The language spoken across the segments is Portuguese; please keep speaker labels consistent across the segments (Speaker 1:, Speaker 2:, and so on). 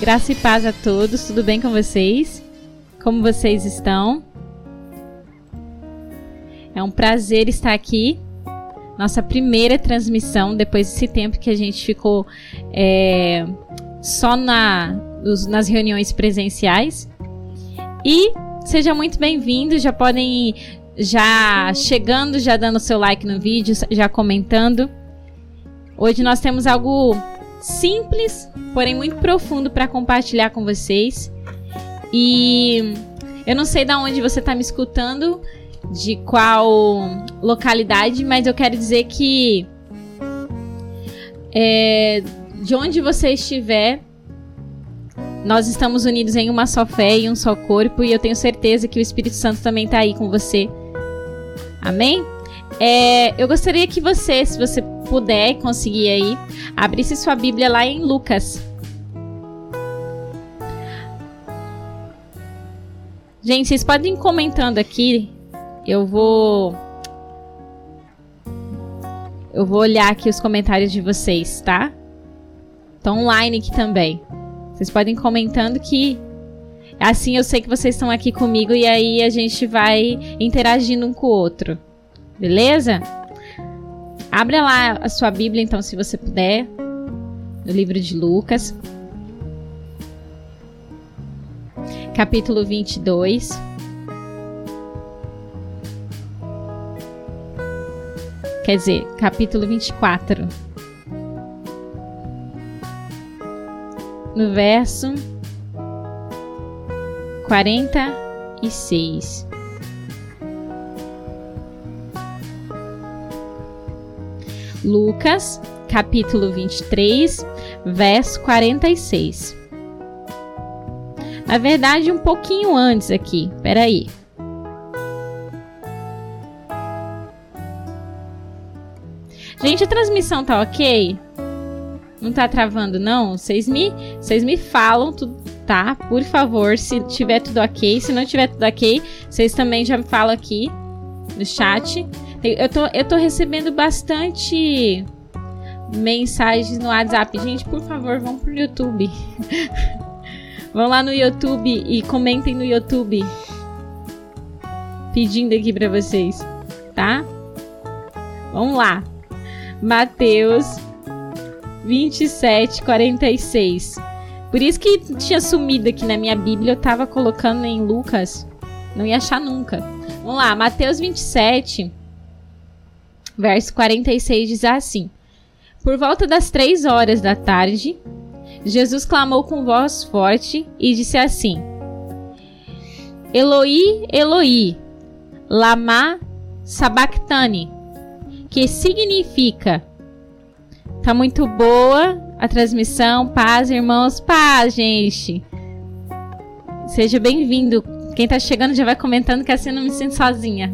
Speaker 1: Graça e paz a todos, tudo bem com vocês? Como vocês estão? É um prazer estar aqui. Nossa primeira transmissão depois desse tempo que a gente ficou é, só na, nos, nas reuniões presenciais. E seja muito bem-vindo. Já podem ir já chegando, já dando seu like no vídeo, já comentando. Hoje nós temos algo simples, porém muito profundo para compartilhar com vocês. E eu não sei de onde você está me escutando, de qual localidade, mas eu quero dizer que é, de onde você estiver, nós estamos unidos em uma só fé e um só corpo, e eu tenho certeza que o Espírito Santo também está aí com você. Amém? É, eu gostaria que você, se você puder conseguir aí, abrisse sua Bíblia lá em Lucas. Gente, vocês podem ir comentando aqui. Eu vou. Eu vou olhar aqui os comentários de vocês, tá? Estão online aqui também. Vocês podem ir comentando que assim eu sei que vocês estão aqui comigo e aí a gente vai interagindo um com o outro. Beleza? Abra lá a sua Bíblia, então, se você puder, no livro de Lucas, capítulo 22. Quer dizer, capítulo 24. No verso 46. Lucas, capítulo 23, verso 46. Na verdade, um pouquinho antes aqui. Peraí. Gente, a transmissão tá ok? Não tá travando, não? Vocês me, vocês me falam tá? Por favor, se tiver tudo ok. Se não tiver tudo ok, vocês também já me falam aqui no chat. Eu tô, eu tô recebendo bastante mensagens no WhatsApp. Gente, por favor, vão pro YouTube. vão lá no YouTube e comentem no YouTube. Pedindo aqui para vocês, tá? Vamos lá. Mateus 27, 46. Por isso que tinha sumido aqui na minha Bíblia. Eu tava colocando em Lucas. Não ia achar nunca. Vamos lá, Mateus 27, verso 46 diz assim: Por volta das três horas da tarde, Jesus clamou com voz forte e disse assim: Eloi, Eloi, lama sabachthani, que significa Tá muito boa a transmissão. Paz, irmãos. Paz, gente. Seja bem-vindo. Quem tá chegando já vai comentando que assim eu não me sinto sozinha.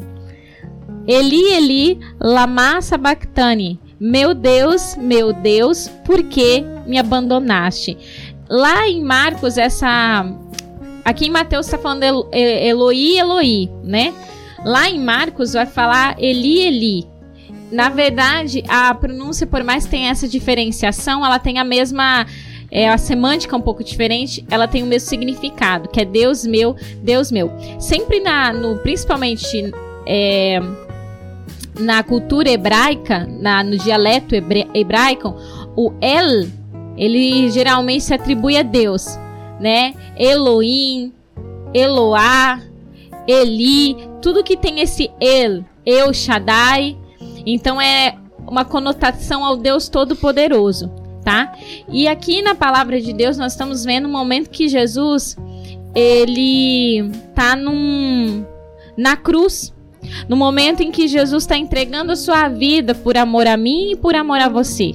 Speaker 1: Eli, Eli, lama sabachthani. Meu Deus, meu Deus, por que me abandonaste? Lá em Marcos, essa. Aqui em Mateus está falando Eloi, Eloi, né? Lá em Marcos vai falar Eli, Eli. Na verdade, a pronúncia, por mais que tenha essa diferenciação, ela tem a mesma. É, a semântica um pouco diferente, ela tem o mesmo significado, que é Deus meu, Deus meu. Sempre na, no, principalmente é, na cultura hebraica, na, no dialeto hebraico, o El, ele geralmente se atribui a Deus, né? Elohim, Eloá, Eli, tudo que tem esse El, El Shaddai, então é uma conotação ao Deus Todo-Poderoso, tá? E aqui na palavra de Deus nós estamos vendo um momento que Jesus ele tá num na cruz, no momento em que Jesus está entregando a sua vida por amor a mim e por amor a você.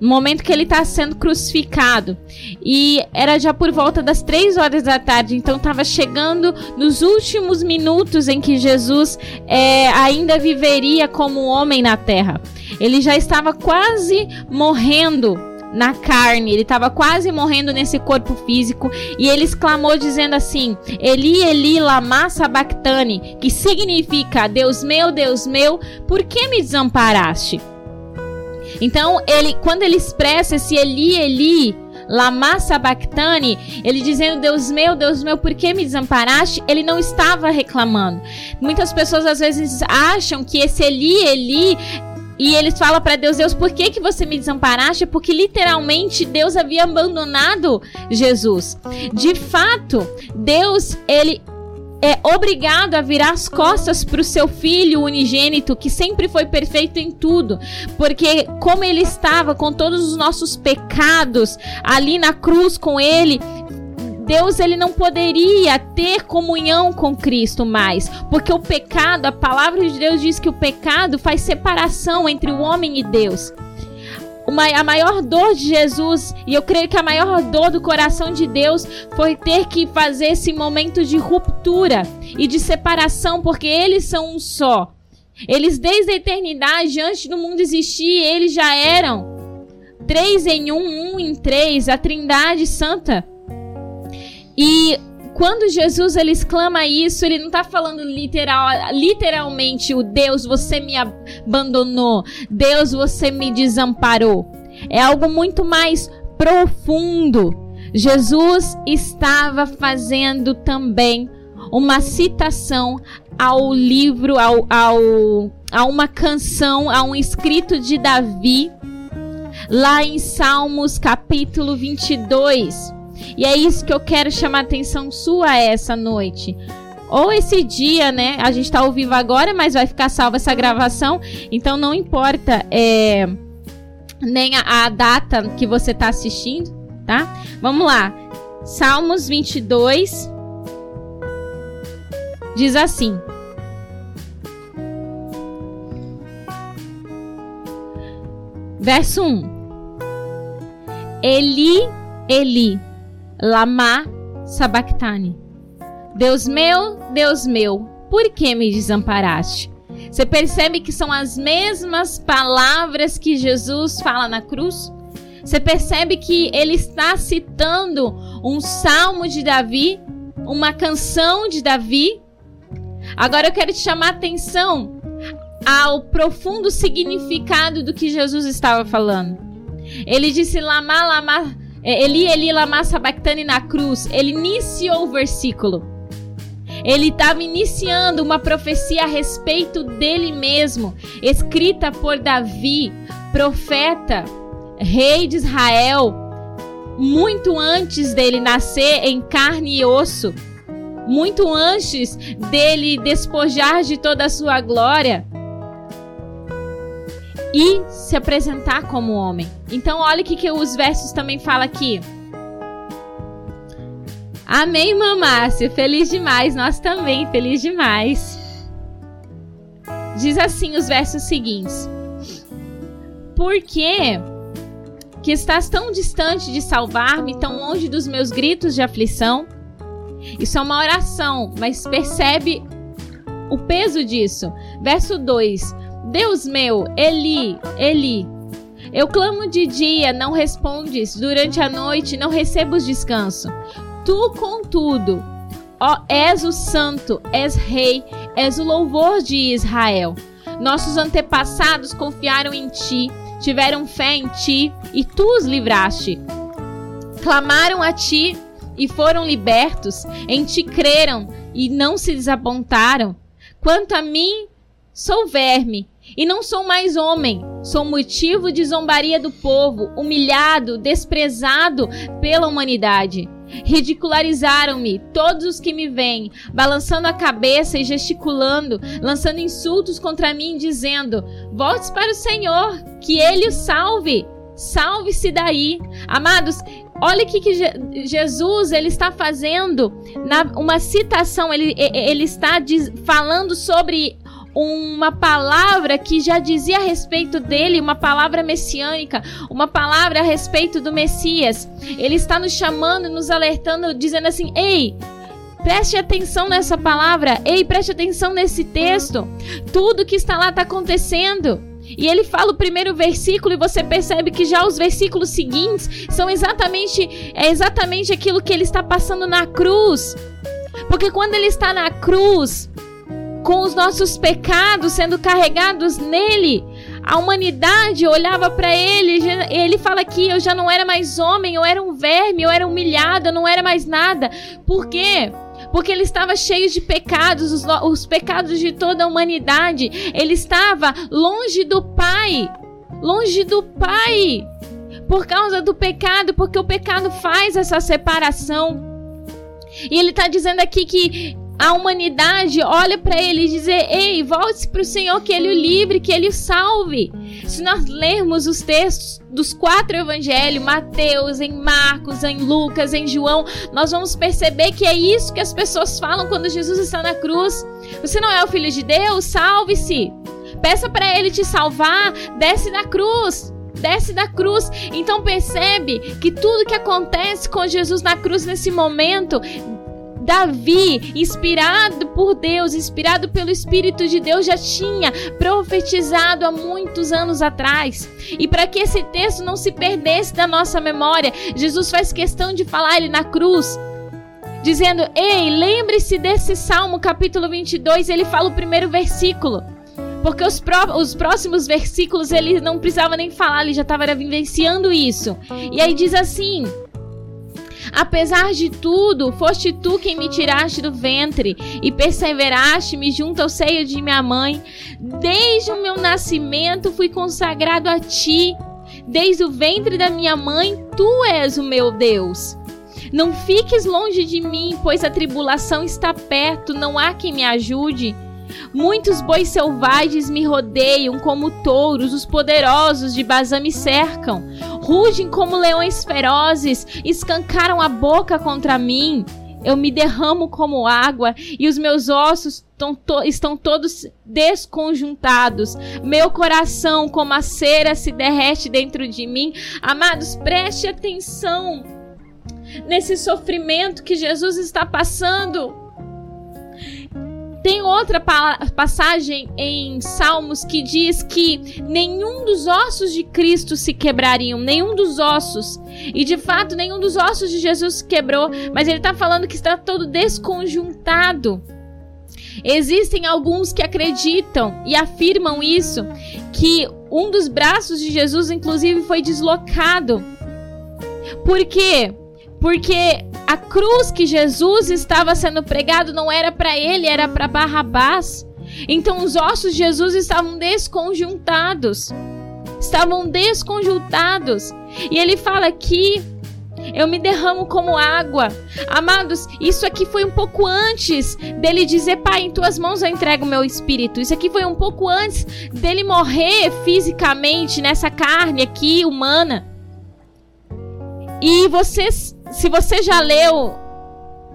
Speaker 1: No momento que ele está sendo crucificado. E era já por volta das três horas da tarde, então estava chegando nos últimos minutos em que Jesus é, ainda viveria como homem na terra. Ele já estava quase morrendo na carne, ele estava quase morrendo nesse corpo físico e ele exclamou dizendo assim: Eli, Eli, lama sabachthani, que significa Deus meu, Deus meu, por que me desamparaste? Então, ele, quando ele expressa esse Eli, Eli, Lama Sabactani, ele dizendo: Deus meu, Deus meu, por que me desamparaste? Ele não estava reclamando. Muitas pessoas às vezes acham que esse Eli, Eli e eles falam para Deus: Deus, por que, que você me desamparaste? Porque literalmente Deus havia abandonado Jesus. De fato, Deus, ele é obrigado a virar as costas para o seu filho unigênito, que sempre foi perfeito em tudo, porque como ele estava com todos os nossos pecados ali na cruz com ele, Deus ele não poderia ter comunhão com Cristo mais, porque o pecado, a palavra de Deus diz que o pecado faz separação entre o homem e Deus. Uma, a maior dor de Jesus, e eu creio que a maior dor do coração de Deus foi ter que fazer esse momento de ruptura e de separação, porque eles são um só. Eles, desde a eternidade, antes do mundo existir, eles já eram três em um, um em três, a Trindade Santa. E quando Jesus ele exclama isso, ele não está falando literal, literalmente o Deus, você me abandonou, Deus, você me desamparou. É algo muito mais profundo. Jesus estava fazendo também uma citação ao livro, ao, ao, a uma canção, a um escrito de Davi, lá em Salmos capítulo 22. E é isso que eu quero chamar a atenção sua essa noite. Ou esse dia, né? A gente tá ao vivo agora, mas vai ficar salva essa gravação. Então não importa é, nem a, a data que você tá assistindo, tá? Vamos lá. Salmos 22 diz assim: Verso 1: Eli, Eli Lama Sabactani. Deus meu, Deus meu, por que me desamparaste? Você percebe que são as mesmas palavras que Jesus fala na cruz? Você percebe que ele está citando um salmo de Davi, uma canção de Davi? Agora eu quero te chamar a atenção ao profundo significado do que Jesus estava falando. Ele disse: Lama, Lama Eli, Eli, lama sabachthani na cruz, ele iniciou o versículo. Ele estava iniciando uma profecia a respeito dele mesmo, escrita por Davi, profeta, rei de Israel, muito antes dele nascer em carne e osso, muito antes dele despojar de toda a sua glória e se apresentar como homem. Então, olha o que, que os versos também falam aqui. Amém, Mamácio. Feliz demais. Nós também, feliz demais. Diz assim os versos seguintes: Por que que estás tão distante de salvar-me, tão longe dos meus gritos de aflição? Isso é uma oração, mas percebe o peso disso. Verso 2: Deus meu, Eli, Eli, eu clamo de dia, não respondes, durante a noite não recebo descanso. Tu, contudo, ó, és o santo, és rei, és o louvor de Israel. Nossos antepassados confiaram em ti, tiveram fé em ti e tu os livraste. Clamaram a ti e foram libertos, em ti creram e não se desapontaram. Quanto a mim, sou verme e não sou mais homem, sou motivo de zombaria do povo, humilhado, desprezado pela humanidade. Ridicularizaram-me todos os que me veem, balançando a cabeça e gesticulando, lançando insultos contra mim, dizendo: Volte para o Senhor, que ele o salve. Salve-se daí. Amados, olha o que, que Jesus ele está fazendo na uma citação, ele, ele está diz, falando sobre uma palavra que já dizia a respeito dele, uma palavra messiânica, uma palavra a respeito do Messias. Ele está nos chamando, nos alertando, dizendo assim: ei, Preste atenção nessa palavra. Ei, preste atenção nesse texto. Tudo que está lá está acontecendo. E ele fala o primeiro versículo e você percebe que já os versículos seguintes são exatamente é exatamente aquilo que ele está passando na cruz. Porque quando ele está na cruz, com os nossos pecados sendo carregados nele, a humanidade olhava para ele, ele fala que eu já não era mais homem, eu era um verme, eu era humilhado, eu não era mais nada. Por quê? Porque ele estava cheio de pecados, os, os pecados de toda a humanidade. Ele estava longe do Pai. Longe do Pai. Por causa do pecado, porque o pecado faz essa separação. E ele está dizendo aqui que a humanidade olha para ele e diz: Ei, volte para o Senhor, que ele o livre, que ele o salve. Se nós lermos os textos dos quatro evangelhos, Mateus, em Marcos, em Lucas, em João, nós vamos perceber que é isso que as pessoas falam quando Jesus está na cruz. Você não é o filho de Deus? Salve-se. Peça para ele te salvar, desce da cruz desce da cruz. Então percebe que tudo que acontece com Jesus na cruz nesse momento Davi, inspirado por Deus, inspirado pelo Espírito de Deus, já tinha profetizado há muitos anos atrás. E para que esse texto não se perdesse da nossa memória, Jesus faz questão de falar ele na cruz dizendo: Ei, lembre-se desse Salmo, capítulo 22. Ele fala o primeiro versículo. Porque os, pró os próximos versículos ele não precisava nem falar, ele já estava vivenciando isso. E aí diz assim: Apesar de tudo, foste tu quem me tiraste do ventre e perseveraste-me junto ao seio de minha mãe. Desde o meu nascimento fui consagrado a ti. Desde o ventre da minha mãe, tu és o meu Deus. Não fiques longe de mim, pois a tribulação está perto, não há quem me ajude. Muitos bois selvagens me rodeiam como touros, os poderosos de Bazã me cercam. Rugem como leões ferozes, escancaram a boca contra mim. Eu me derramo como água e os meus ossos estão todos desconjuntados. Meu coração, como a cera, se derrete dentro de mim. Amados, preste atenção nesse sofrimento que Jesus está passando. Tem outra passagem em Salmos que diz que nenhum dos ossos de Cristo se quebrariam, nenhum dos ossos. E de fato, nenhum dos ossos de Jesus se quebrou, mas ele está falando que está todo desconjuntado. Existem alguns que acreditam e afirmam isso, que um dos braços de Jesus, inclusive, foi deslocado. Por quê? Porque a cruz que Jesus estava sendo pregado não era para ele, era para Barrabás. Então os ossos de Jesus estavam desconjuntados. Estavam desconjuntados. E ele fala aqui eu me derramo como água. Amados, isso aqui foi um pouco antes dele dizer: Pai, em tuas mãos eu entrego o meu espírito. Isso aqui foi um pouco antes dele morrer fisicamente nessa carne aqui humana. E vocês se você já leu,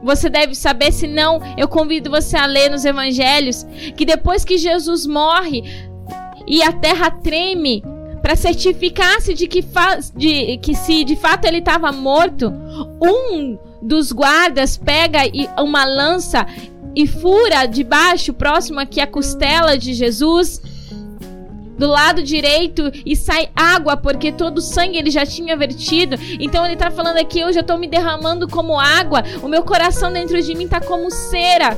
Speaker 1: você deve saber, se não, eu convido você a ler nos evangelhos que depois que Jesus morre e a terra treme para certificar-se de que, de que se de fato ele estava morto, um dos guardas pega uma lança e fura debaixo, próximo aqui à costela de Jesus do lado direito e sai água, porque todo o sangue ele já tinha vertido. Então ele está falando aqui: eu já estou me derramando como água, o meu coração dentro de mim está como cera,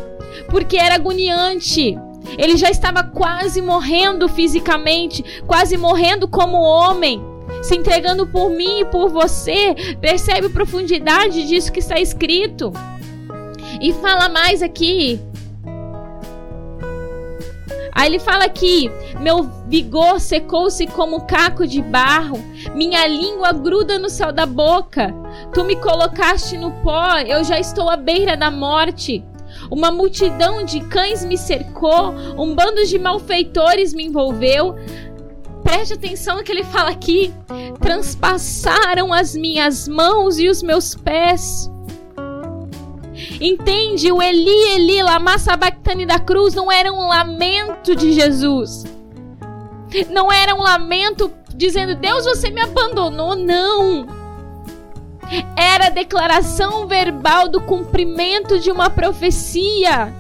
Speaker 1: porque era agoniante. Ele já estava quase morrendo fisicamente, quase morrendo como homem, se entregando por mim e por você. Percebe a profundidade disso que está escrito? E fala mais aqui. Aí ele fala aqui: meu vigor secou-se como caco de barro, minha língua gruda no céu da boca. Tu me colocaste no pó, eu já estou à beira da morte. Uma multidão de cães me cercou, um bando de malfeitores me envolveu. Preste atenção no que ele fala aqui. Transpassaram as minhas mãos e os meus pés. Entende? O Eli, Eli, lama sabachthani da cruz não era um lamento de Jesus. Não era um lamento dizendo, Deus, você me abandonou. Não. Era a declaração verbal do cumprimento de uma profecia.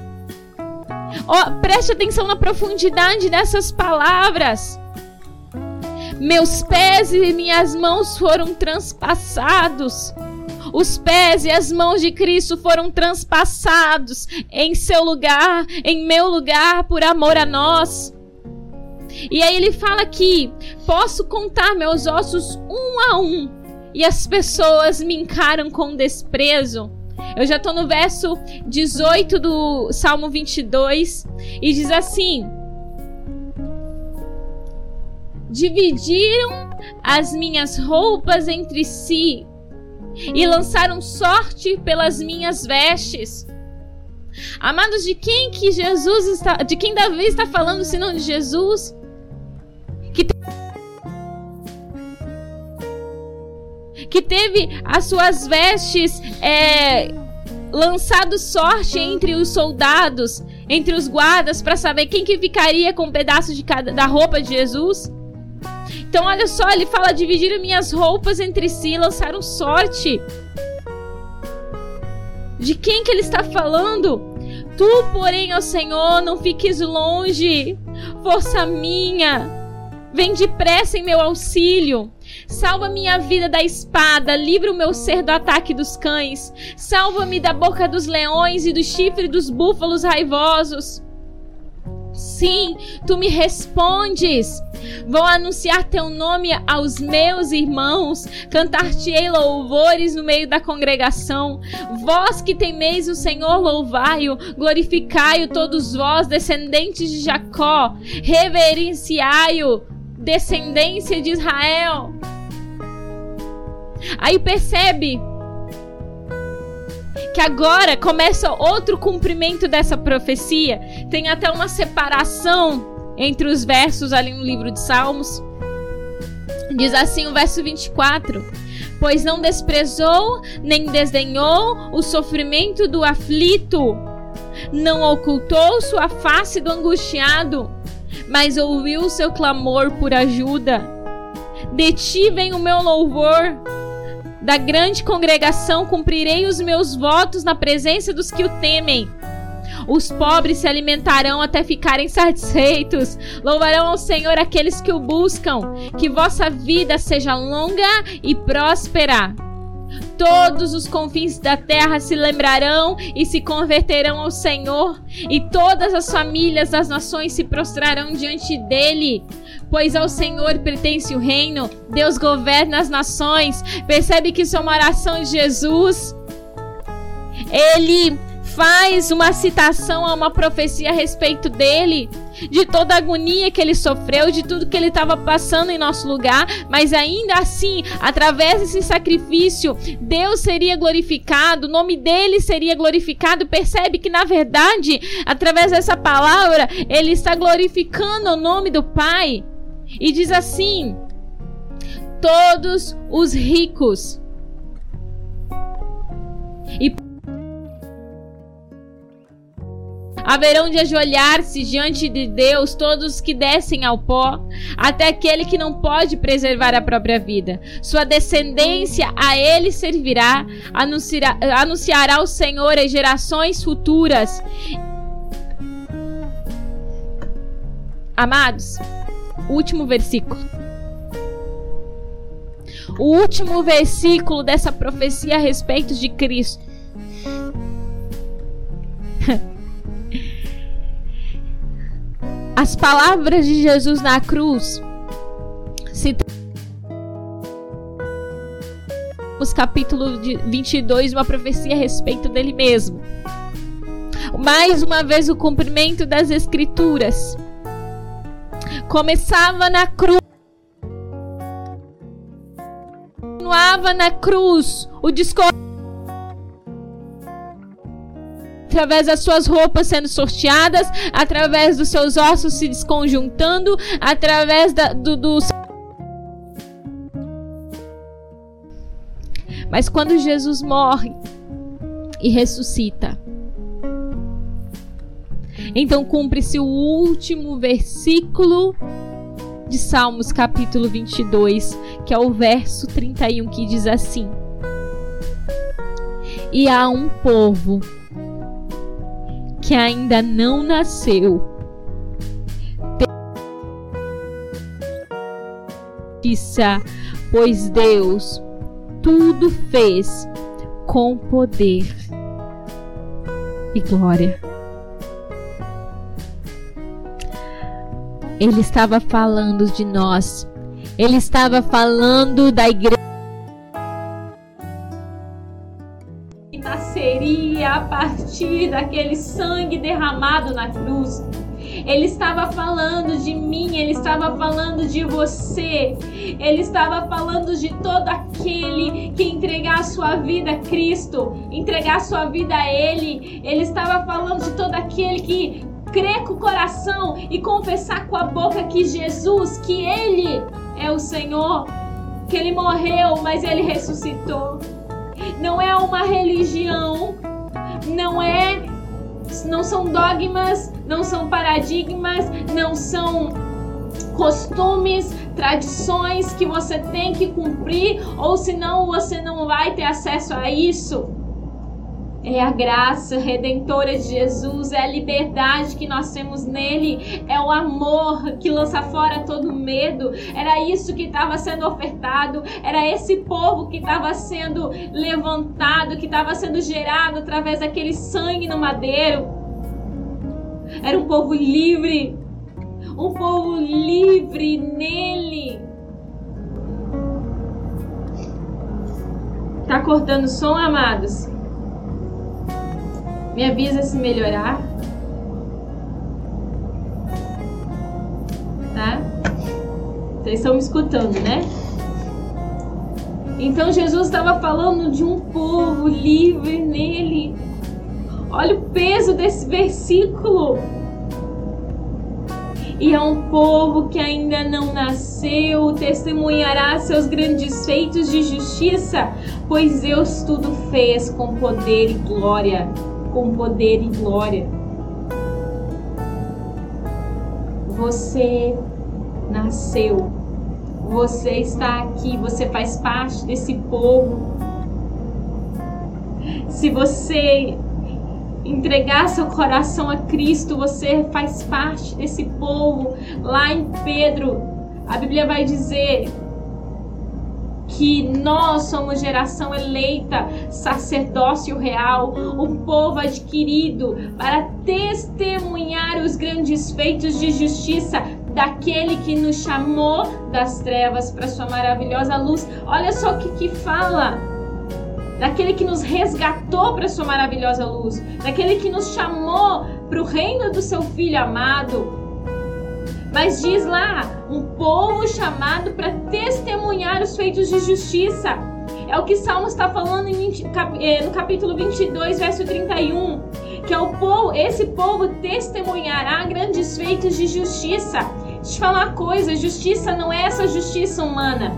Speaker 1: Oh, preste atenção na profundidade dessas palavras. Meus pés e minhas mãos foram transpassados. Os pés e as mãos de Cristo foram transpassados em seu lugar, em meu lugar, por amor a nós. E aí ele fala que posso contar meus ossos um a um e as pessoas me encaram com desprezo. Eu já tô no verso 18 do Salmo 22 e diz assim: Dividiram as minhas roupas entre si e lançaram sorte pelas minhas vestes. Amados, de quem que Jesus está, de quem Davi está falando, senão de Jesus? Que, te... que teve as suas vestes é, lançado sorte entre os soldados, entre os guardas, para saber quem que ficaria com um pedaço de cada, da roupa de Jesus. Então, olha só, ele fala: dividiram minhas roupas entre si, lançaram sorte. De quem que ele está falando? Tu, porém, ó Senhor, não fiques longe. Força minha, vem depressa em meu auxílio. Salva minha vida da espada, livra o meu ser do ataque dos cães. Salva-me da boca dos leões e do chifre dos búfalos raivosos. Sim, tu me respondes. Vou anunciar teu nome aos meus irmãos, cantar-te-ei louvores no meio da congregação. Vós que temeis o Senhor, louvai-o, glorificai-o todos vós, descendentes de Jacó, reverenciai-o, descendência de Israel. Aí percebe que agora começa outro cumprimento dessa profecia. Tem até uma separação entre os versos ali no livro de Salmos. Diz assim o verso 24: Pois não desprezou nem desdenhou o sofrimento do aflito, não ocultou sua face do angustiado, mas ouviu seu clamor por ajuda. De ti vem o meu louvor da grande congregação cumprirei os meus votos na presença dos que o temem. Os pobres se alimentarão até ficarem satisfeitos. Louvarão ao Senhor aqueles que o buscam. Que vossa vida seja longa e próspera. Todos os confins da terra se lembrarão e se converterão ao Senhor, e todas as famílias das nações se prostrarão diante dele pois ao Senhor pertence o reino, Deus governa as nações. Percebe que isso é uma oração de Jesus. Ele faz uma citação a uma profecia a respeito dele, de toda a agonia que ele sofreu, de tudo que ele estava passando em nosso lugar, mas ainda assim, através desse sacrifício, Deus seria glorificado, o nome dele seria glorificado. Percebe que na verdade, através dessa palavra, ele está glorificando o nome do Pai. E diz assim: todos os ricos. E haverão de ajoelhar-se diante de Deus todos os que descem ao pó, até aquele que não pode preservar a própria vida. Sua descendência a ele servirá, anunciará, anunciará o Senhor às gerações futuras. Amados, último versículo. O último versículo dessa profecia a respeito de Cristo. As palavras de Jesus na cruz se os capítulo 22, uma profecia a respeito dele mesmo. Mais uma vez o cumprimento das escrituras começava na cruz. Continuava na cruz o discurso através das suas roupas sendo sorteadas, através dos seus ossos se desconjuntando, através da, do, do. Mas quando Jesus morre e ressuscita, então cumpre-se o último versículo de Salmos, capítulo 22, que é o verso 31, que diz assim: E há um povo que ainda não nasceu. Pois Deus tudo fez com poder e glória. Ele estava falando de nós. Ele estava falando da igreja. Partir daquele sangue derramado na cruz. Ele estava falando de mim, ele estava falando de você, ele estava falando de todo aquele que entregar a sua vida a Cristo, entregar a sua vida a Ele. Ele estava falando de todo aquele que crer com o coração e confessar com a boca que Jesus, que Ele é o Senhor, que Ele morreu, mas Ele ressuscitou. Não é uma religião, não é, não são dogmas, não são paradigmas, não são costumes, tradições que você tem que cumprir, ou senão você não vai ter acesso a isso. É a graça redentora de Jesus, é a liberdade que nós temos nele, é o amor que lança fora todo medo. Era isso que estava sendo ofertado, era esse povo que estava sendo levantado, que estava sendo gerado através daquele sangue no madeiro. Era um povo livre, um povo livre nele. Tá cortando som, amados? Me avisa se melhorar. Tá? Vocês estão me escutando, né? Então Jesus estava falando de um povo livre nele. Olha o peso desse versículo. E a um povo que ainda não nasceu testemunhará seus grandes feitos de justiça, pois Deus tudo fez com poder e glória com poder e glória. Você nasceu, você está aqui, você faz parte desse povo. Se você entregar seu coração a Cristo, você faz parte desse povo. Lá em Pedro, a Bíblia vai dizer que nós somos geração eleita, sacerdócio real, um povo adquirido para testemunhar os grandes feitos de justiça daquele que nos chamou das trevas para sua maravilhosa luz. Olha só o que, que fala daquele que nos resgatou para sua maravilhosa luz, daquele que nos chamou para o reino do seu filho amado. Mas diz lá, um povo chamado para testemunhar os feitos de justiça. É o que Salmo está falando eh, no capítulo 22, verso 31, que é o povo, esse povo testemunhará grandes feitos de justiça. Deixa eu te falar uma coisa, justiça não é essa justiça humana.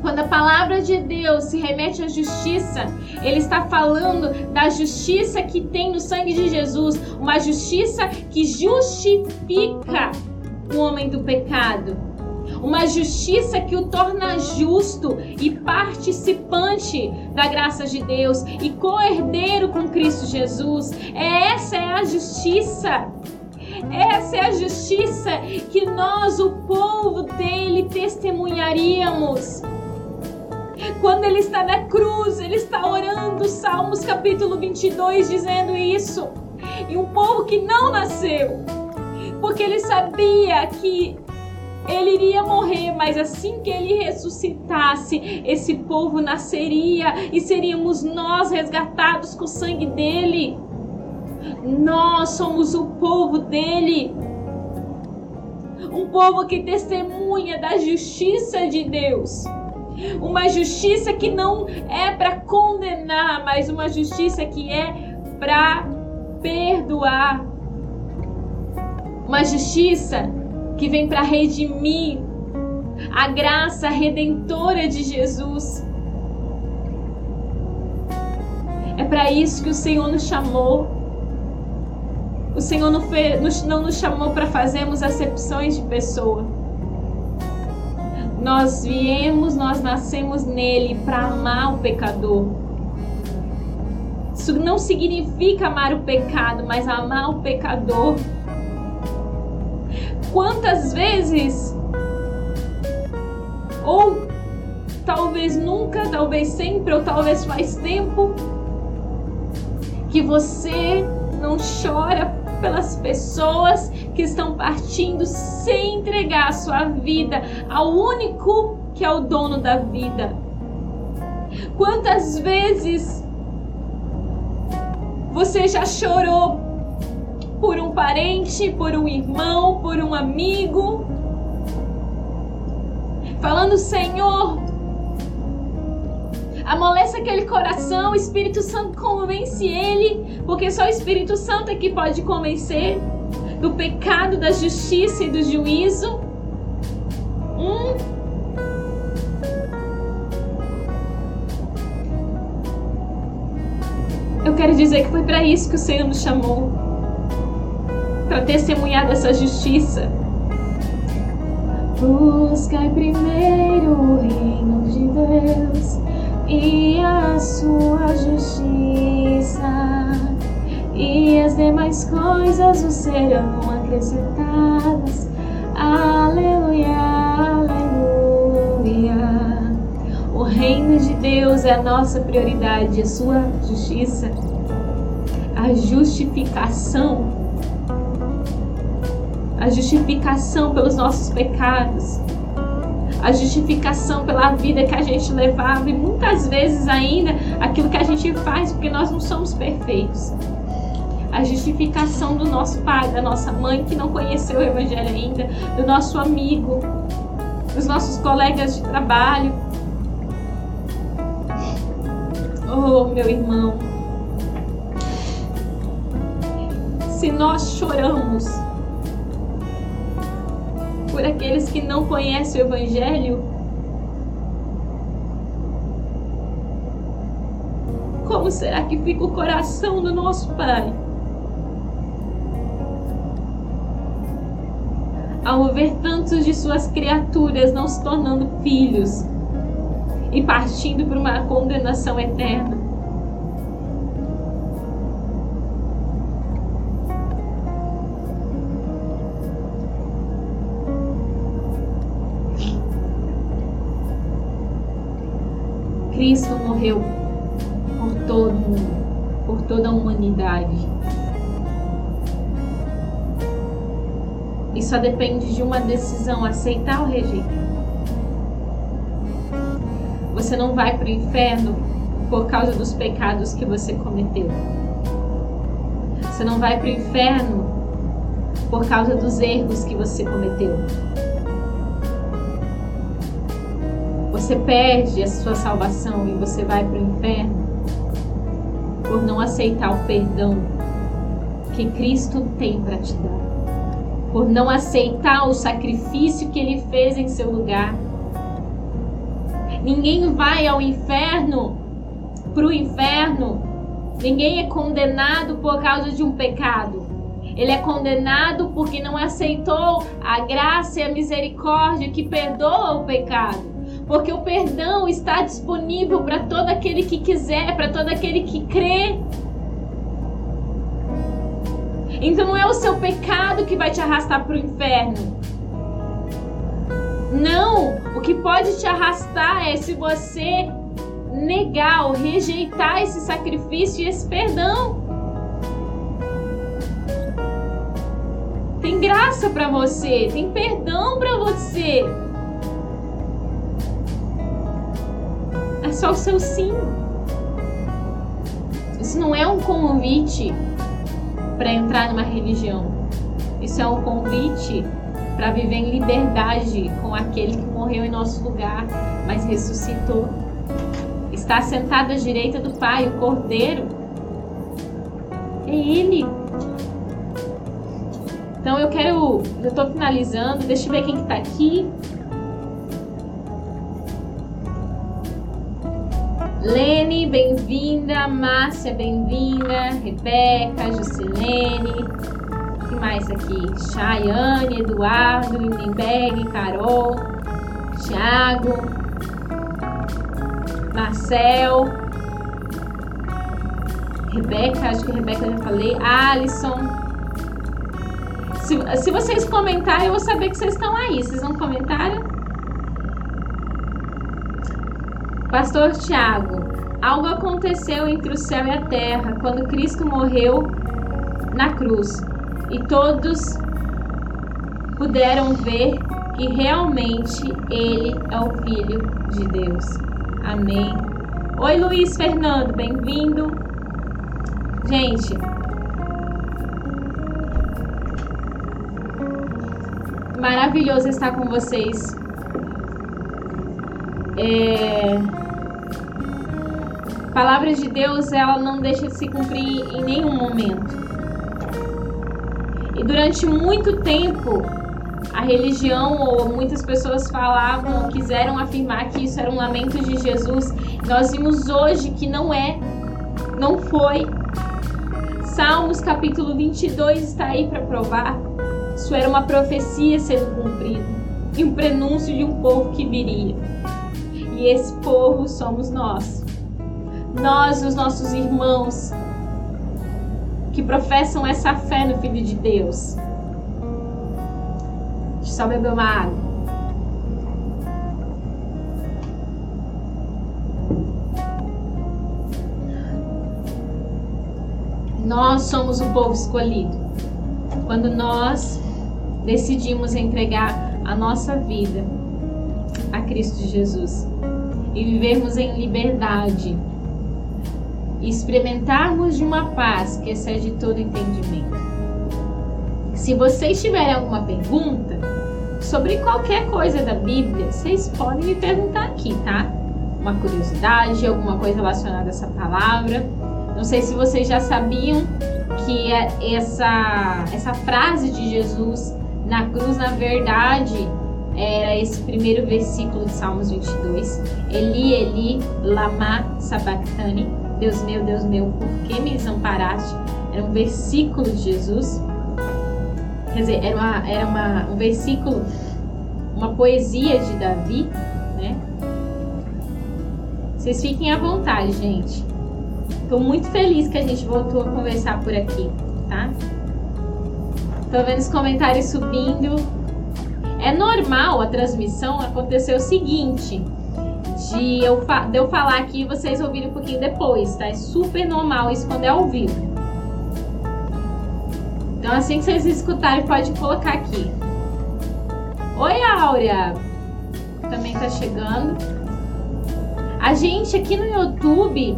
Speaker 1: Quando a palavra de Deus se remete à justiça, ele está falando da justiça que tem no sangue de Jesus, uma justiça que justifica o homem do pecado. Uma justiça que o torna justo e participante da graça de Deus e co-herdeiro com Cristo Jesus. Essa é a justiça. Essa é a justiça que nós, o povo dele, testemunharíamos. Quando ele está na cruz, ele está orando, Salmos capítulo 22, dizendo isso. E um povo que não nasceu, porque ele sabia que ele iria morrer, mas assim que ele ressuscitasse, esse povo nasceria e seríamos nós resgatados com o sangue dele. Nós somos o povo dele. Um povo que testemunha da justiça de Deus. Uma justiça que não é para condenar, mas uma justiça que é para perdoar uma justiça que vem para redimir a graça redentora de Jesus. É para isso que o Senhor nos chamou. O Senhor não, fez, não nos chamou para fazermos acepções de pessoa. Nós viemos, nós nascemos nele para amar o pecador. Isso não significa amar o pecado, mas amar o pecador quantas vezes, ou talvez nunca, talvez sempre, ou talvez faz tempo, que você não chora pelas pessoas que estão partindo sem entregar a sua vida ao único que é o dono da vida. Quantas vezes você já chorou por um parente, por um irmão, por um amigo, falando: Senhor, amolece aquele coração, o Espírito Santo convence ele, porque só o Espírito Santo é que pode convencer do pecado, da justiça e do juízo. Hum. Eu quero dizer que foi para isso que o Senhor nos chamou para testemunhar dessa justiça. Buscai primeiro o reino de Deus e a sua justiça, e as demais coisas vos serão acrescentadas. Aleluia, aleluia. O reino de Deus é a nossa prioridade, a sua justiça, a justificação, a justificação pelos nossos pecados a justificação pela vida que a gente levava e muitas vezes ainda aquilo que a gente faz porque nós não somos perfeitos. A justificação do nosso pai, da nossa mãe que não conheceu o Evangelho ainda, do nosso amigo, dos nossos colegas de trabalho. Oh, meu irmão, se nós choramos aqueles que não conhecem o Evangelho? Como será que fica o coração do nosso Pai? Ao ver tantos de suas criaturas não se tornando filhos e partindo para uma condenação eterna. Cristo morreu por todo mundo, por toda a humanidade. E só depende de uma decisão: aceitar ou rejeitar. Você não vai para o inferno por causa dos pecados que você cometeu. Você não vai para o inferno por causa dos erros que você cometeu. Você perde a sua salvação e você vai para o inferno por não aceitar o perdão que Cristo tem para te dar, por não aceitar o sacrifício que ele fez em seu lugar. Ninguém vai ao inferno, para o inferno, ninguém é condenado por causa de um pecado. Ele é condenado porque não aceitou a graça e a misericórdia que perdoa o pecado porque o perdão está disponível para todo aquele que quiser, para todo aquele que crê. Então não é o seu pecado que vai te arrastar para o inferno. Não, o que pode te arrastar é se você negar ou rejeitar esse sacrifício e esse perdão. Tem graça para você, tem perdão para você. Só o seu sim. Isso não é um convite para entrar numa religião. Isso é um convite para viver em liberdade com aquele que morreu em nosso lugar, mas ressuscitou. Está sentado à direita do Pai, o Cordeiro. É Ele. Então eu quero. Eu estou finalizando. Deixa eu ver quem está aqui. Lene, bem-vinda. Márcia, bem-vinda. Rebeca, Juscelene. Que mais aqui? Chayane, Eduardo, Lindenberg, Carol, Thiago, Marcel, Rebeca, acho que Rebeca já falei, Alisson. Se, se vocês comentarem, eu vou saber que vocês estão aí. Vocês não comentaram? Pastor Tiago, algo aconteceu entre o céu e a terra quando Cristo morreu na cruz. e todos puderam ver que realmente ele é o Filho de Deus. Amém. Oi, Luiz Fernando, bem-vindo. Gente, maravilhoso estar com vocês. É... Palavras de Deus, ela não deixa de se cumprir em nenhum momento. E durante muito tempo, a religião ou muitas pessoas falavam, quiseram afirmar que isso era um lamento de Jesus. Nós vimos hoje que não é, não foi. Salmos capítulo 22 está aí para provar. Isso era uma profecia sendo cumprida e um prenúncio de um povo que viria. E esse povo somos nós. Nós, os nossos irmãos, que professam essa fé no Filho de Deus. Eu só beber uma água. Nós somos o povo escolhido. Quando nós decidimos entregar a nossa vida a Cristo Jesus e vivermos em liberdade e experimentarmos de uma paz que excede todo entendimento. Se vocês tiverem alguma pergunta sobre qualquer coisa da Bíblia, vocês podem me perguntar aqui, tá? Uma curiosidade, alguma coisa relacionada a essa palavra. Não sei se vocês já sabiam que é essa, essa frase de Jesus na cruz, na verdade, era esse primeiro versículo de Salmos 22. Eli, Eli, lama sabachthani. Deus meu, Deus meu, por que me desamparaste? Era um versículo de Jesus. Quer dizer, era, uma, era uma, um versículo, uma poesia de Davi, né? Vocês fiquem à vontade, gente. Estou muito feliz que a gente voltou a conversar por aqui, tá? Tô vendo os comentários subindo. É normal a transmissão acontecer o seguinte: de eu, de eu falar aqui e vocês ouvirem um pouquinho depois, tá? É super normal isso quando é ao vivo. Então, assim que vocês escutarem, pode colocar aqui. Oi, Áurea! Também tá chegando. A gente aqui no YouTube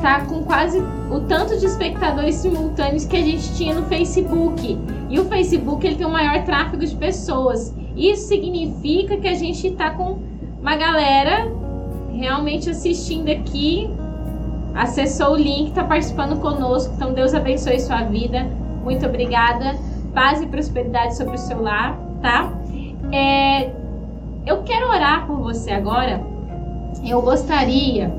Speaker 1: tá com quase o tanto de espectadores simultâneos que a gente tinha no Facebook. E o Facebook ele tem o maior tráfego de pessoas. Isso significa que a gente tá com uma galera realmente assistindo aqui, acessou o link, está participando conosco. Então Deus abençoe sua vida. Muito obrigada. Paz e prosperidade sobre o seu lar, tá? É, eu quero orar por você agora. Eu gostaria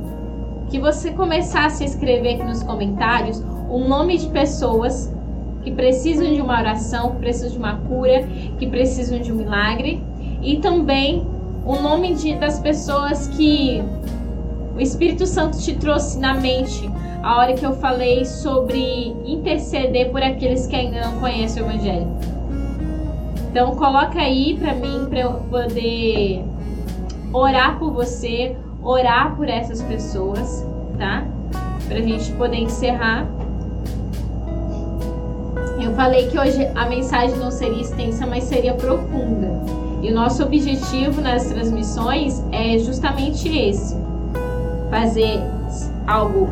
Speaker 1: que você começasse a escrever aqui nos comentários o nome de pessoas que precisam de uma oração, que precisam de uma cura, que precisam de um milagre e também o nome de, das pessoas que o Espírito Santo te trouxe na mente a hora que eu falei sobre interceder por aqueles que ainda não conhecem o Evangelho. Então coloca aí para mim para eu poder orar por você, orar por essas pessoas, tá? Pra gente poder encerrar. Eu falei que hoje a mensagem não seria extensa, mas seria profunda. E o nosso objetivo nas transmissões é justamente esse: fazer algo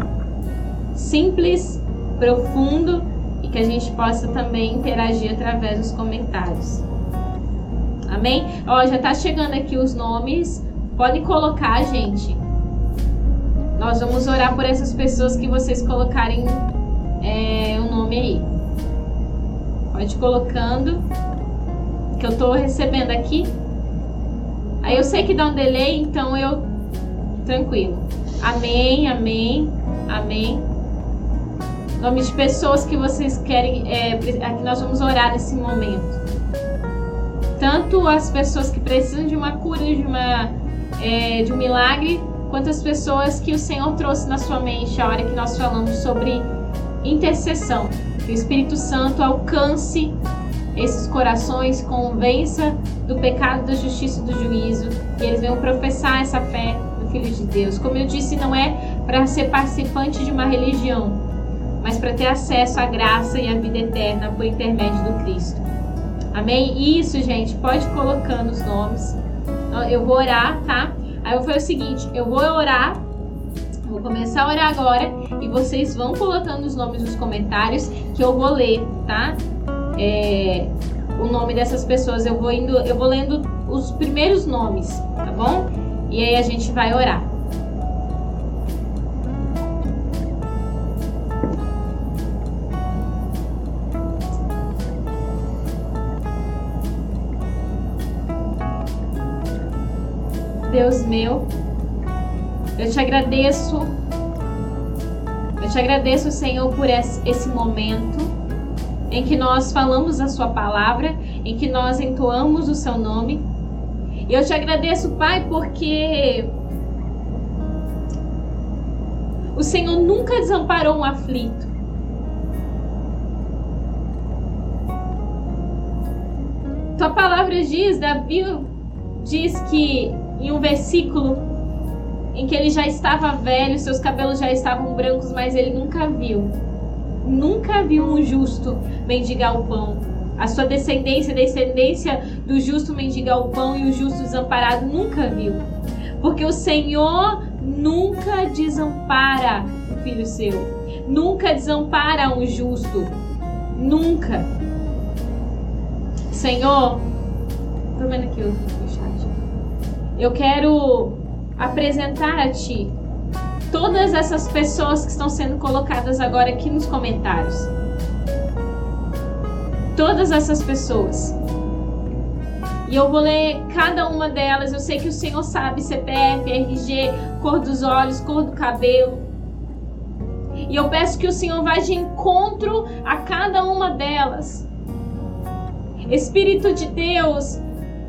Speaker 1: simples, profundo e que a gente possa também interagir através dos comentários. Amém? Ó, já tá chegando aqui os nomes Pode colocar, gente. Nós vamos orar por essas pessoas que vocês colocarem é, o nome aí. Pode ir colocando. Que eu tô recebendo aqui. Aí eu sei que dá um delay, então eu. Tranquilo. Amém, amém, amém. Nome de pessoas que vocês querem. É, que nós vamos orar nesse momento. Tanto as pessoas que precisam de uma cura, de uma é, de um milagre, quantas pessoas que o Senhor trouxe na sua mente a hora que nós falamos sobre intercessão. Que o Espírito Santo alcance esses corações, convença do pecado, da justiça e do juízo, que eles venham professar essa fé no Filho de Deus. Como eu disse, não é para ser participante de uma religião, mas para ter acesso à graça e à vida eterna por intermédio do Cristo. Amém? Isso, gente, pode colocando os nomes. Eu vou orar, tá? Aí eu falei o seguinte: eu vou orar, vou começar a orar agora e vocês vão colocando os nomes nos comentários que eu vou ler, tá? É, o nome dessas pessoas eu vou indo, eu vou lendo os primeiros nomes, tá bom? E aí a gente vai orar. Deus meu, eu te agradeço. Eu te agradeço, Senhor, por esse momento em que nós falamos a Sua palavra, em que nós entoamos o Seu nome. E eu te agradeço, Pai, porque o Senhor nunca desamparou um aflito. Tua palavra diz, Davi diz que em um versículo em que ele já estava velho, seus cabelos já estavam brancos, mas ele nunca viu. Nunca viu um justo mendigar o pão. A sua descendência, a descendência do justo mendigar o pão e o justo desamparado, nunca viu. Porque o Senhor nunca desampara o filho seu. Nunca desampara um justo. Nunca. Senhor, tô vendo aqui o eu quero apresentar a Ti todas essas pessoas que estão sendo colocadas agora aqui nos comentários. Todas essas pessoas. E eu vou ler cada uma delas. Eu sei que o Senhor sabe CPF, RG, cor dos olhos, cor do cabelo. E eu peço que o Senhor vá de encontro a cada uma delas. Espírito de Deus,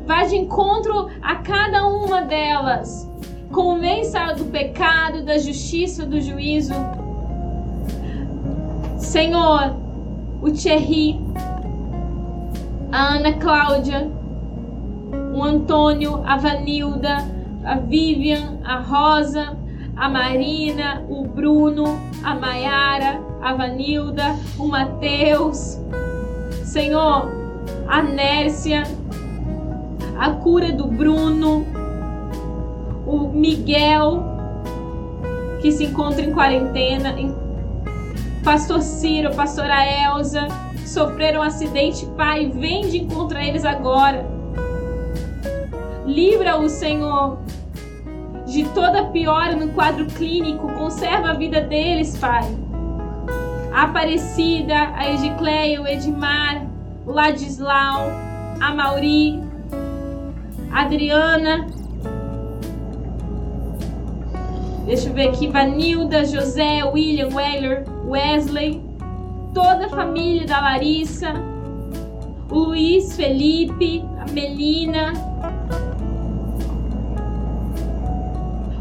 Speaker 1: Vá de encontro a cada uma delas. Convença do pecado, da justiça, do juízo. Senhor, o Thierry, a Ana Cláudia, o Antônio, a Vanilda, a Vivian, a Rosa, a Marina, o Bruno, a Maiara, a Vanilda, o Mateus. Senhor, a Nércia, a cura do Bruno, o Miguel, que se encontra em quarentena, Pastor Ciro, Pastora Elza, sofreram um acidente, Pai, vem de encontro a eles agora. Livra o Senhor de toda piora no quadro clínico, conserva a vida deles, Pai. A Aparecida, a Edicleia, o Edmar, o Ladislau, a Mauri, Adriana. Deixa eu ver aqui, Vanilda, José, William, Weller, Wesley, toda a família da Larissa, o Luiz, Felipe, a Melina,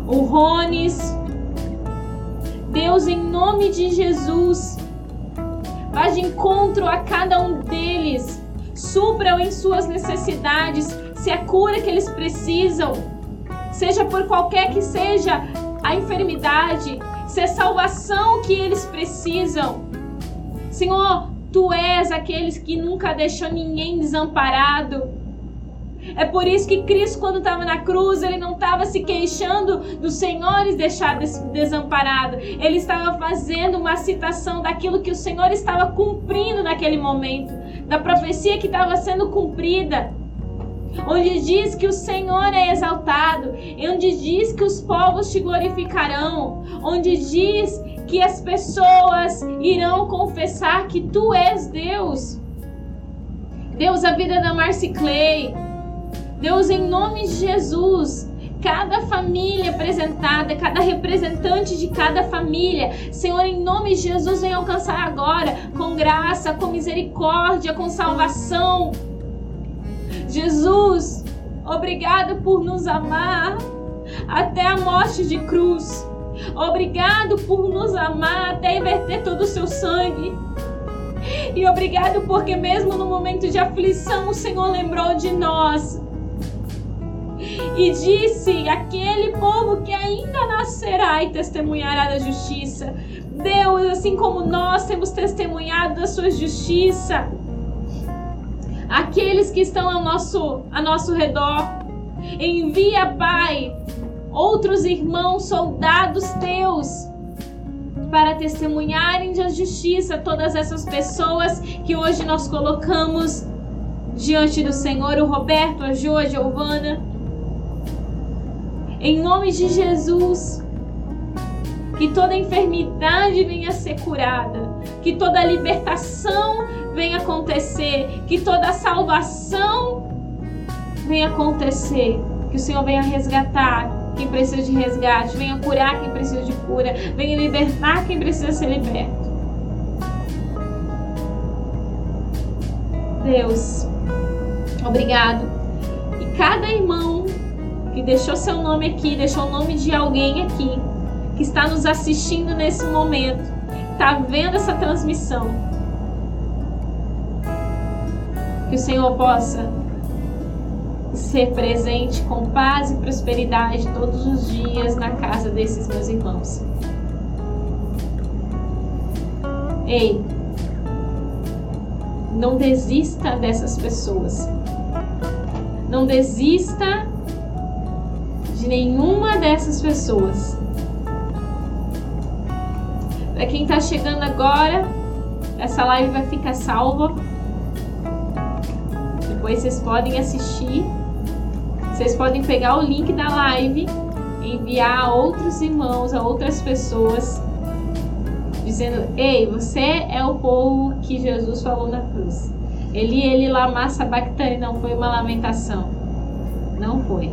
Speaker 1: o Rones. Deus, em nome de Jesus, vá de encontro a cada um deles, supra em suas necessidades, se é cura que eles precisam, seja por qualquer que seja a enfermidade, se é salvação que eles precisam. Senhor, tu és aqueles que nunca deixou ninguém desamparado. É por isso que Cristo, quando estava na cruz, ele não estava se queixando dos senhores deixar desamparado. Ele estava fazendo uma citação daquilo que o Senhor estava cumprindo naquele momento, da profecia que estava sendo cumprida onde diz que o Senhor é exaltado, onde diz que os povos te glorificarão, onde diz que as pessoas irão confessar que tu és Deus. Deus, a vida da Marcy Clay. Deus, em nome de Jesus, cada família apresentada, cada representante de cada família. Senhor, em nome de Jesus, vem alcançar agora com graça, com misericórdia, com salvação Jesus, obrigado por nos amar até a morte de cruz. Obrigado por nos amar até inverter todo o seu sangue. E obrigado porque mesmo no momento de aflição o Senhor lembrou de nós.
Speaker 2: e disse: aquele povo que ainda nascerá e testemunhará da justiça. Deus, assim como nós temos testemunhado da sua justiça, aqueles que estão ao nosso, a nosso redor, envia, Pai, outros irmãos, soldados teus, para testemunharem da justiça todas essas pessoas que hoje nós colocamos diante do Senhor, o Roberto, a Jo, a Giovana. Em nome de Jesus, que toda enfermidade venha a ser curada, que toda libertação venha acontecer, que toda salvação venha acontecer, que o Senhor venha resgatar quem precisa de resgate, venha curar quem precisa de cura, venha libertar quem precisa ser liberto. Deus, obrigado. E cada irmão que deixou seu nome aqui, deixou o nome de alguém aqui, que está nos assistindo nesse momento, está vendo essa transmissão, que o Senhor possa ser presente com paz e prosperidade todos os dias na casa desses meus irmãos. Ei, não desista dessas pessoas. Não desista de nenhuma dessas pessoas. Para quem está chegando agora, essa live vai ficar salva. Depois vocês podem assistir. Vocês podem pegar o link da live, enviar a outros irmãos, a outras pessoas, dizendo: Ei, você é o povo que Jesus falou na cruz. Ele, ele, lama sabactani, não foi uma lamentação. Não foi.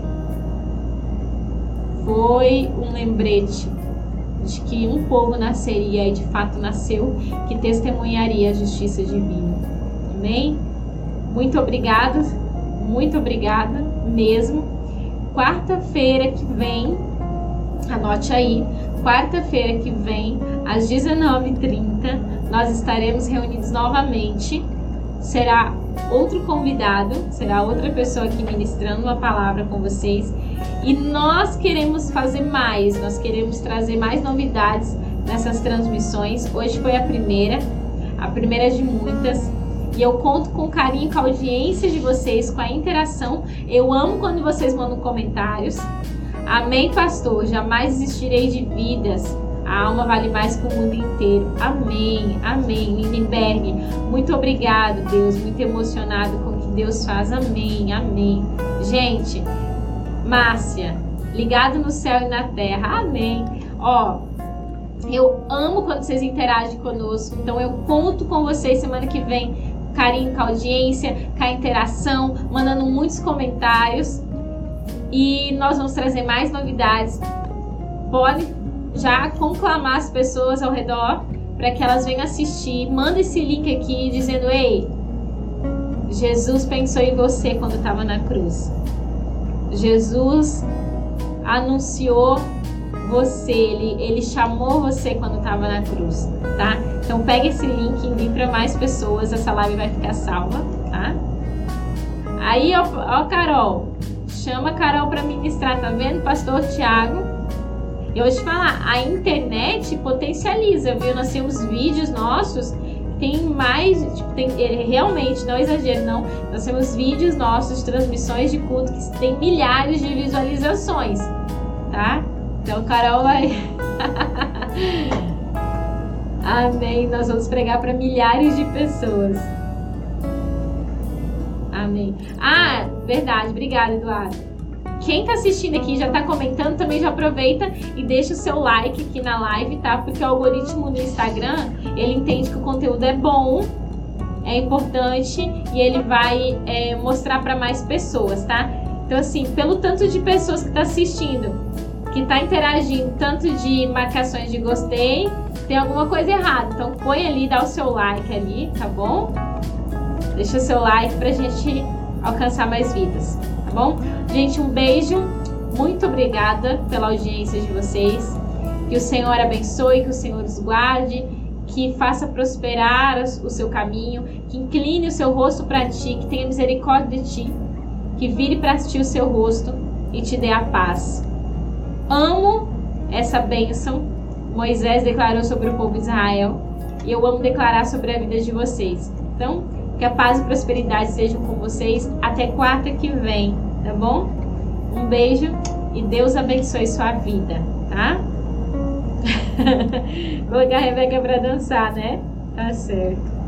Speaker 2: Foi um lembrete de que um povo nasceria e de fato nasceu, que testemunharia a justiça divina. Amém? Muito obrigada, muito obrigada mesmo. Quarta-feira que vem, anote aí, quarta-feira que vem, às 19h30, nós estaremos reunidos novamente. Será outro convidado, será outra pessoa aqui ministrando uma palavra com vocês. E nós queremos fazer mais, nós queremos trazer mais novidades nessas transmissões. Hoje foi a primeira, a primeira de muitas. E eu conto com carinho, com a audiência de vocês, com a interação. Eu amo quando vocês mandam comentários. Amém, pastor. Jamais desistirei de vidas. A alma vale mais que o mundo inteiro. Amém, amém. Lindenberg, muito obrigado, Deus. Muito emocionado com o que Deus faz. Amém, amém. Gente, Márcia, ligado no céu e na terra. Amém. Ó, eu amo quando vocês interagem conosco. Então eu conto com vocês semana que vem carinho com a audiência, com a interação, mandando muitos comentários. E nós vamos trazer mais novidades. Pode já conclamar as pessoas ao redor para que elas venham assistir. Manda esse link aqui dizendo: Ei, Jesus pensou em você quando estava na cruz. Jesus anunciou você, ele, ele chamou você quando estava na cruz, tá? Então pega esse link e envie para mais pessoas, essa live vai ficar salva, tá? Aí, ó, ó Carol, chama a Carol para ministrar, tá vendo, pastor Tiago? Eu vou te falar, a internet potencializa, viu? Nós temos vídeos nossos tem mais, tipo, tem, é, realmente, não exagero, não. Nós temos vídeos nossos, transmissões de culto que tem milhares de visualizações, tá? Então, Carol vai. Amém. Nós vamos pregar para milhares de pessoas. Amém. Ah, verdade. Obrigada, Eduardo. Quem tá assistindo aqui já tá comentando, também já aproveita e deixa o seu like aqui na live, tá? Porque o algoritmo do Instagram, ele entende que o conteúdo é bom, é importante e ele vai é, mostrar para mais pessoas, tá? Então, assim, pelo tanto de pessoas que tá assistindo, que está interagindo tanto de marcações de gostei, tem alguma coisa errada. Então põe ali, dá o seu like ali, tá bom? Deixa o seu like pra gente alcançar mais vidas, tá bom? Gente, um beijo. Muito obrigada pela audiência de vocês. Que o Senhor abençoe, que o Senhor os guarde, que faça prosperar o seu caminho, que incline o seu rosto para ti, que tenha misericórdia de ti, que vire para ti o seu rosto e te dê a paz. Amo essa bênção. Moisés declarou sobre o povo de Israel e eu amo declarar sobre a vida de vocês. Então, que a paz e prosperidade sejam com vocês até quarta que vem, tá bom? Um beijo e Deus abençoe sua vida, tá? Vou colocar a Rebeca para dançar, né? Tá certo.